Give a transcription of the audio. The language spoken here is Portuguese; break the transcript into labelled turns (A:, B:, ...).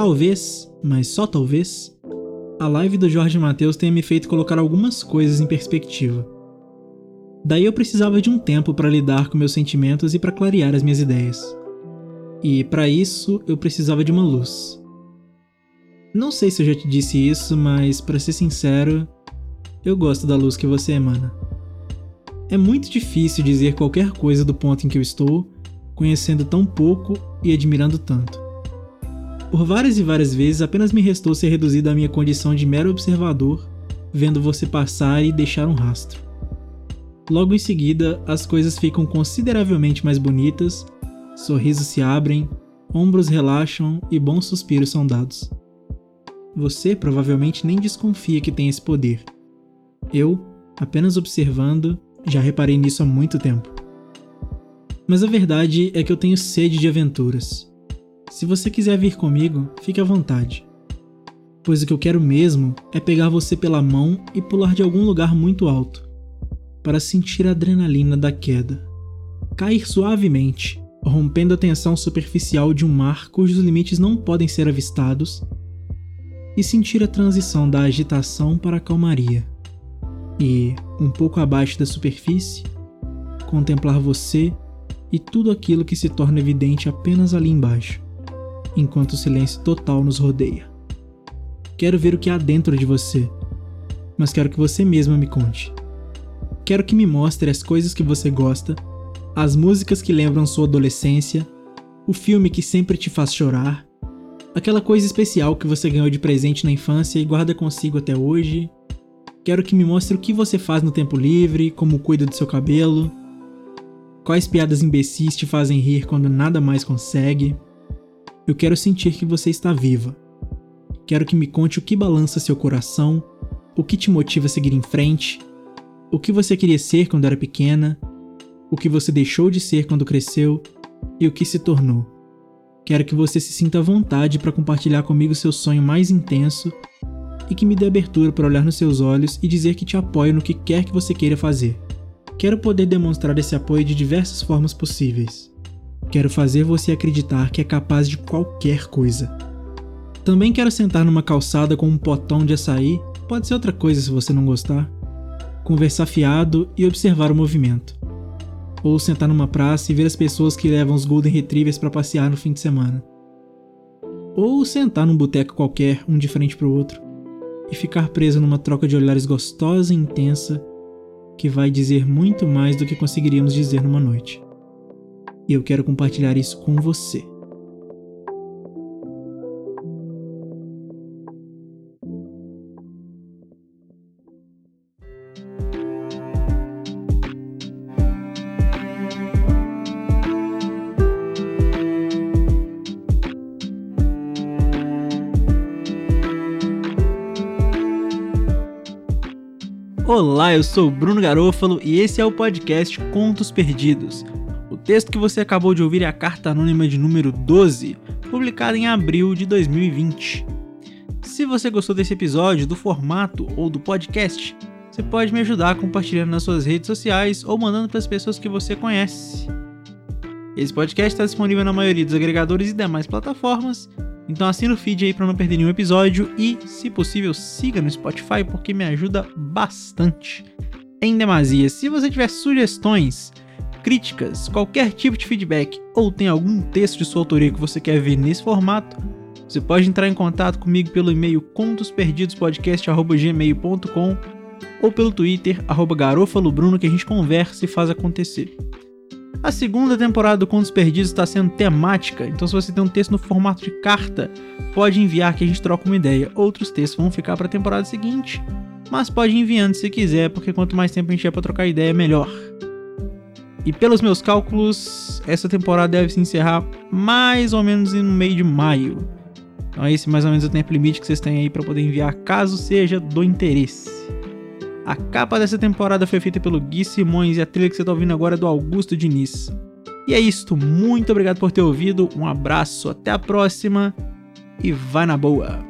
A: Talvez, mas só talvez, a live do Jorge Matheus tenha me feito colocar algumas coisas em perspectiva. Daí eu precisava de um tempo para lidar com meus sentimentos e para clarear as minhas ideias. E para isso eu precisava de uma luz. Não sei se eu já te disse isso, mas para ser sincero, eu gosto da luz que você emana. É muito difícil dizer qualquer coisa do ponto em que eu estou, conhecendo tão pouco e admirando tanto. Por várias e várias vezes apenas me restou ser reduzido à minha condição de mero observador, vendo você passar e deixar um rastro. Logo em seguida, as coisas ficam consideravelmente mais bonitas, sorrisos se abrem, ombros relaxam e bons suspiros são dados. Você provavelmente nem desconfia que tem esse poder. Eu, apenas observando, já reparei nisso há muito tempo. Mas a verdade é que eu tenho sede de aventuras se você quiser vir comigo, fique à vontade. Pois o que eu quero mesmo é pegar você pela mão e pular de algum lugar muito alto, para sentir a adrenalina da queda. Cair suavemente, rompendo a tensão superficial de um mar cujos limites não podem ser avistados, e sentir a transição da agitação para a calmaria. E, um pouco abaixo da superfície, contemplar você e tudo aquilo que se torna evidente apenas ali embaixo enquanto o silêncio total nos rodeia. Quero ver o que há dentro de você, mas quero que você mesma me conte. Quero que me mostre as coisas que você gosta, as músicas que lembram sua adolescência, o filme que sempre te faz chorar, aquela coisa especial que você ganhou de presente na infância e guarda consigo até hoje. Quero que me mostre o que você faz no tempo livre, como cuida do seu cabelo, quais piadas imbecis te fazem rir quando nada mais consegue. Eu quero sentir que você está viva. Quero que me conte o que balança seu coração, o que te motiva a seguir em frente, o que você queria ser quando era pequena, o que você deixou de ser quando cresceu e o que se tornou. Quero que você se sinta à vontade para compartilhar comigo seu sonho mais intenso e que me dê abertura para olhar nos seus olhos e dizer que te apoio no que quer que você queira fazer. Quero poder demonstrar esse apoio de diversas formas possíveis. Quero fazer você acreditar que é capaz de qualquer coisa. Também quero sentar numa calçada com um potão de açaí, pode ser outra coisa se você não gostar. Conversar fiado e observar o movimento. Ou sentar numa praça e ver as pessoas que levam os Golden Retrievers para passear no fim de semana. Ou sentar num boteco qualquer, um de frente para o outro, e ficar preso numa troca de olhares gostosa e intensa que vai dizer muito mais do que conseguiríamos dizer numa noite e eu quero compartilhar isso com você. Olá, eu sou Bruno Garofalo e esse é o podcast Contos Perdidos texto que você acabou de ouvir é a carta anônima de número 12, publicada em abril de 2020. Se você gostou desse episódio, do formato ou do podcast, você pode me ajudar compartilhando nas suas redes sociais ou mandando para as pessoas que você conhece. Esse podcast está disponível na maioria dos agregadores e demais plataformas, então assina o feed aí para não perder nenhum episódio e, se possível, siga no Spotify porque me ajuda bastante. Em demasia, se você tiver sugestões, críticas, qualquer tipo de feedback ou tem algum texto de sua autoria que você quer ver nesse formato, você pode entrar em contato comigo pelo e-mail contosperdidospodcast.gmail.com ou pelo Twitter, garofalobruno, que a gente conversa e faz acontecer. A segunda temporada do Contos Perdidos está sendo temática, então se você tem um texto no formato de carta, pode enviar que a gente troca uma ideia. Outros textos vão ficar para a temporada seguinte, mas pode ir enviando se quiser, porque quanto mais tempo a gente tiver para trocar ideia, melhor. E pelos meus cálculos, essa temporada deve se encerrar mais ou menos no meio de maio. Então esse mais ou menos é o tempo limite que vocês têm aí para poder enviar caso seja do interesse. A capa dessa temporada foi feita pelo Gui Simões e a trilha que você está ouvindo agora é do Augusto Diniz. E é isto, muito obrigado por ter ouvido, um abraço, até a próxima e vai na boa!